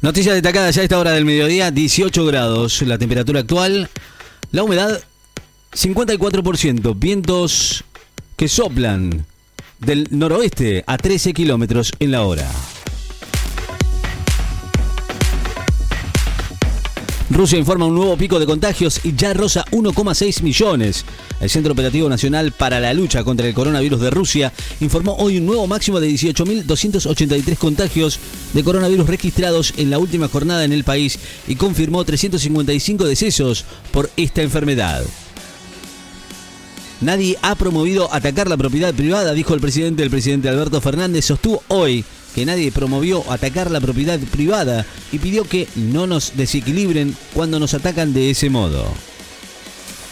Noticias destacadas ya a esta hora del mediodía, 18 grados la temperatura actual, la humedad 54%, vientos que soplan del noroeste a 13 kilómetros en la hora. Rusia informa un nuevo pico de contagios y ya rosa 1,6 millones. El Centro Operativo Nacional para la Lucha contra el Coronavirus de Rusia informó hoy un nuevo máximo de 18.283 contagios de coronavirus registrados en la última jornada en el país y confirmó 355 decesos por esta enfermedad. Nadie ha promovido atacar la propiedad privada, dijo el presidente. El presidente Alberto Fernández sostuvo hoy que nadie promovió atacar la propiedad privada y pidió que no nos desequilibren cuando nos atacan de ese modo.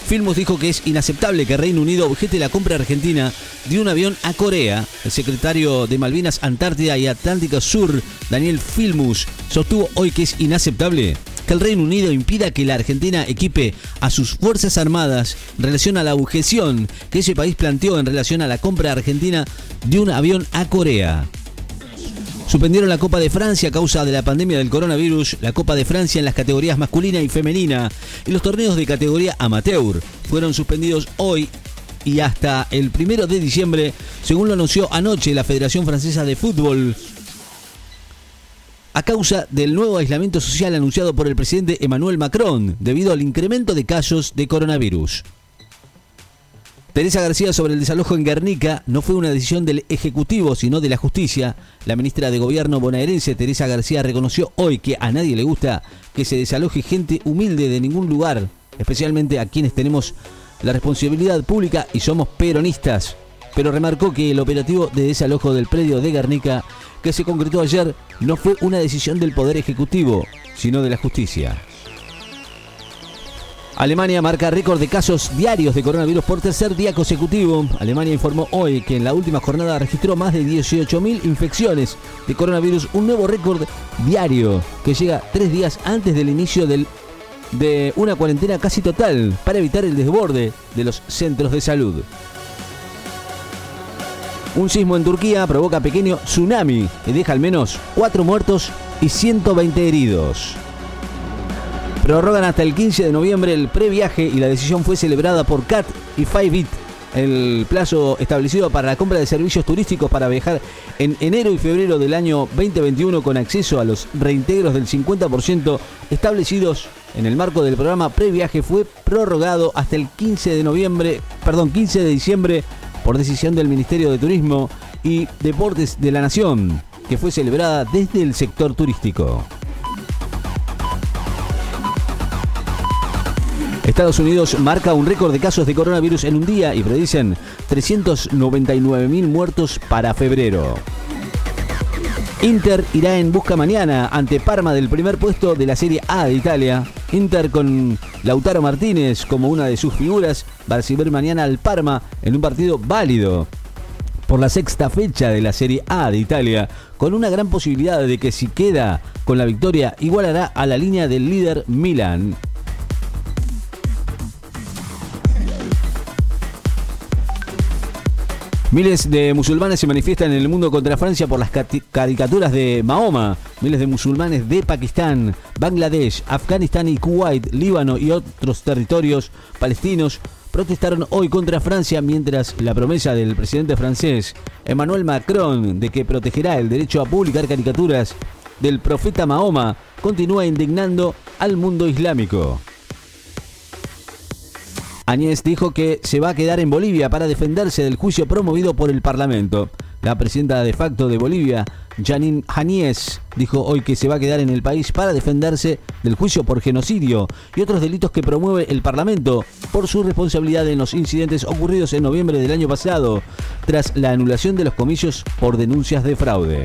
Filmus dijo que es inaceptable que Reino Unido objete la compra argentina de un avión a Corea. El secretario de Malvinas, Antártida y Atlántico Sur, Daniel Filmus, sostuvo hoy que es inaceptable que el Reino Unido impida que la Argentina equipe a sus Fuerzas Armadas en relación a la objeción que ese país planteó en relación a la compra argentina de un avión a Corea. Suspendieron la Copa de Francia a causa de la pandemia del coronavirus, la Copa de Francia en las categorías masculina y femenina y los torneos de categoría amateur fueron suspendidos hoy y hasta el primero de diciembre, según lo anunció anoche la Federación Francesa de Fútbol, a causa del nuevo aislamiento social anunciado por el presidente Emmanuel Macron debido al incremento de casos de coronavirus. Teresa García sobre el desalojo en Guernica no fue una decisión del Ejecutivo, sino de la Justicia. La ministra de Gobierno bonaerense, Teresa García, reconoció hoy que a nadie le gusta que se desaloje gente humilde de ningún lugar, especialmente a quienes tenemos la responsabilidad pública y somos peronistas. Pero remarcó que el operativo de desalojo del predio de Guernica que se concretó ayer no fue una decisión del Poder Ejecutivo, sino de la justicia. Alemania marca récord de casos diarios de coronavirus por tercer día consecutivo. Alemania informó hoy que en la última jornada registró más de 18.000 infecciones de coronavirus, un nuevo récord diario que llega tres días antes del inicio de una cuarentena casi total para evitar el desborde de los centros de salud. Un sismo en Turquía provoca pequeño tsunami que deja al menos 4 muertos y 120 heridos. Prorrogan hasta el 15 de noviembre el previaje y la decisión fue celebrada por CAT y 5 el plazo establecido para la compra de servicios turísticos para viajar en enero y febrero del año 2021 con acceso a los reintegros del 50% establecidos en el marco del programa previaje fue prorrogado hasta el 15 de noviembre, perdón, 15 de diciembre por decisión del Ministerio de Turismo y Deportes de la Nación, que fue celebrada desde el sector turístico. Estados Unidos marca un récord de casos de coronavirus en un día y predicen 399.000 muertos para febrero. Inter irá en busca mañana ante Parma del primer puesto de la Serie A de Italia. Inter con Lautaro Martínez como una de sus figuras va a recibir mañana al Parma en un partido válido por la sexta fecha de la Serie A de Italia, con una gran posibilidad de que si queda con la victoria igualará a la línea del líder Milan. Miles de musulmanes se manifiestan en el mundo contra Francia por las caricaturas de Mahoma. Miles de musulmanes de Pakistán, Bangladesh, Afganistán y Kuwait, Líbano y otros territorios palestinos protestaron hoy contra Francia mientras la promesa del presidente francés Emmanuel Macron de que protegerá el derecho a publicar caricaturas del profeta Mahoma continúa indignando al mundo islámico. Añez dijo que se va a quedar en Bolivia para defenderse del juicio promovido por el Parlamento. La presidenta de facto de Bolivia, Janine Añez, dijo hoy que se va a quedar en el país para defenderse del juicio por genocidio y otros delitos que promueve el Parlamento por su responsabilidad en los incidentes ocurridos en noviembre del año pasado, tras la anulación de los comicios por denuncias de fraude.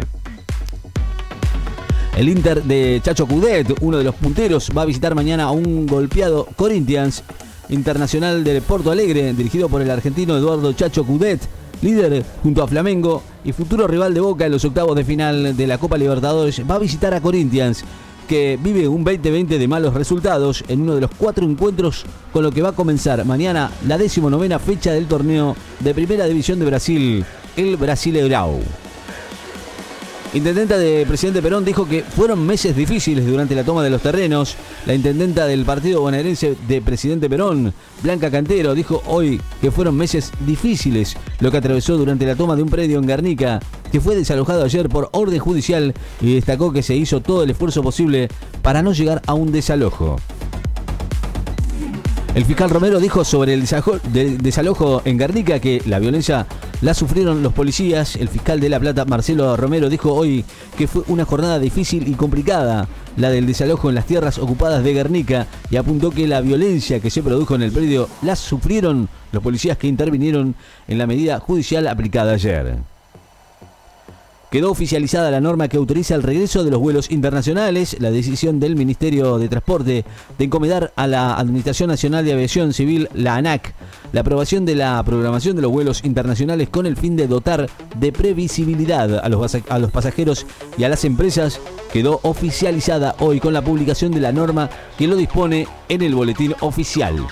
El Inter de Chacho Cudet, uno de los punteros, va a visitar mañana a un golpeado Corinthians Internacional de Porto Alegre, dirigido por el argentino Eduardo Chacho Cudet, líder junto a Flamengo y futuro rival de Boca en los octavos de final de la Copa Libertadores, va a visitar a Corinthians, que vive un 2020 de malos resultados en uno de los cuatro encuentros con lo que va a comenzar mañana la decimonovena fecha del torneo de Primera División de Brasil, el Brasileirao. Intendenta de presidente Perón dijo que fueron meses difíciles durante la toma de los terrenos. La intendenta del partido bonaerense de presidente Perón, Blanca Cantero, dijo hoy que fueron meses difíciles lo que atravesó durante la toma de un predio en Guernica, que fue desalojado ayer por orden judicial y destacó que se hizo todo el esfuerzo posible para no llegar a un desalojo. El fiscal Romero dijo sobre el desalojo en Guernica que la violencia la sufrieron los policías. El fiscal de La Plata, Marcelo Romero, dijo hoy que fue una jornada difícil y complicada la del desalojo en las tierras ocupadas de Guernica y apuntó que la violencia que se produjo en el predio la sufrieron los policías que intervinieron en la medida judicial aplicada ayer quedó oficializada la norma que autoriza el regreso de los vuelos internacionales, la decisión del Ministerio de Transporte de encomendar a la Administración Nacional de Aviación Civil, la ANAC, la aprobación de la programación de los vuelos internacionales con el fin de dotar de previsibilidad a los, a los pasajeros y a las empresas, quedó oficializada hoy con la publicación de la norma que lo dispone en el boletín oficial.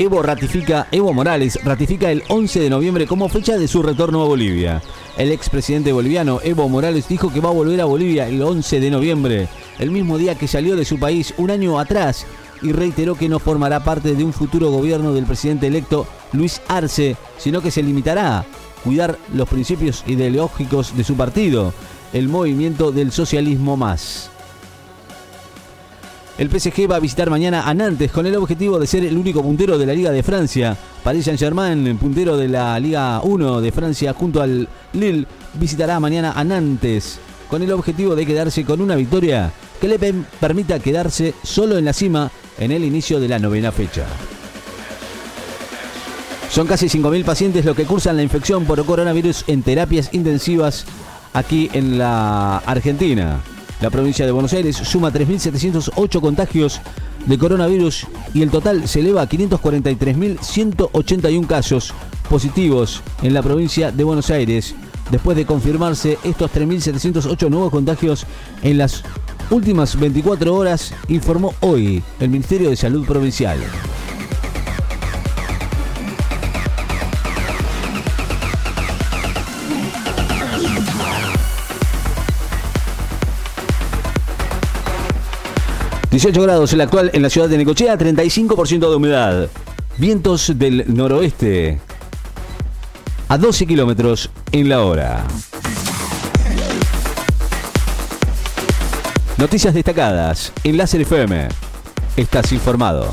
Evo ratifica, Evo Morales ratifica el 11 de noviembre como fecha de su retorno a Bolivia. El expresidente boliviano Evo Morales dijo que va a volver a Bolivia el 11 de noviembre, el mismo día que salió de su país un año atrás, y reiteró que no formará parte de un futuro gobierno del presidente electo Luis Arce, sino que se limitará a cuidar los principios ideológicos de su partido, el movimiento del socialismo más. El PSG va a visitar mañana a Nantes con el objetivo de ser el único puntero de la Liga de Francia. Paris Saint-Germain, puntero de la Liga 1 de Francia junto al Lille, visitará mañana a Nantes con el objetivo de quedarse con una victoria que le permita quedarse solo en la cima en el inicio de la novena fecha. Son casi 5.000 pacientes los que cursan la infección por coronavirus en terapias intensivas aquí en la Argentina. La provincia de Buenos Aires suma 3.708 contagios de coronavirus y el total se eleva a 543.181 casos positivos en la provincia de Buenos Aires, después de confirmarse estos 3.708 nuevos contagios en las últimas 24 horas, informó hoy el Ministerio de Salud Provincial. 18 grados el actual en la ciudad de Necochea, 35% de humedad. Vientos del noroeste a 12 kilómetros en la hora. Noticias destacadas en FM. Estás informado.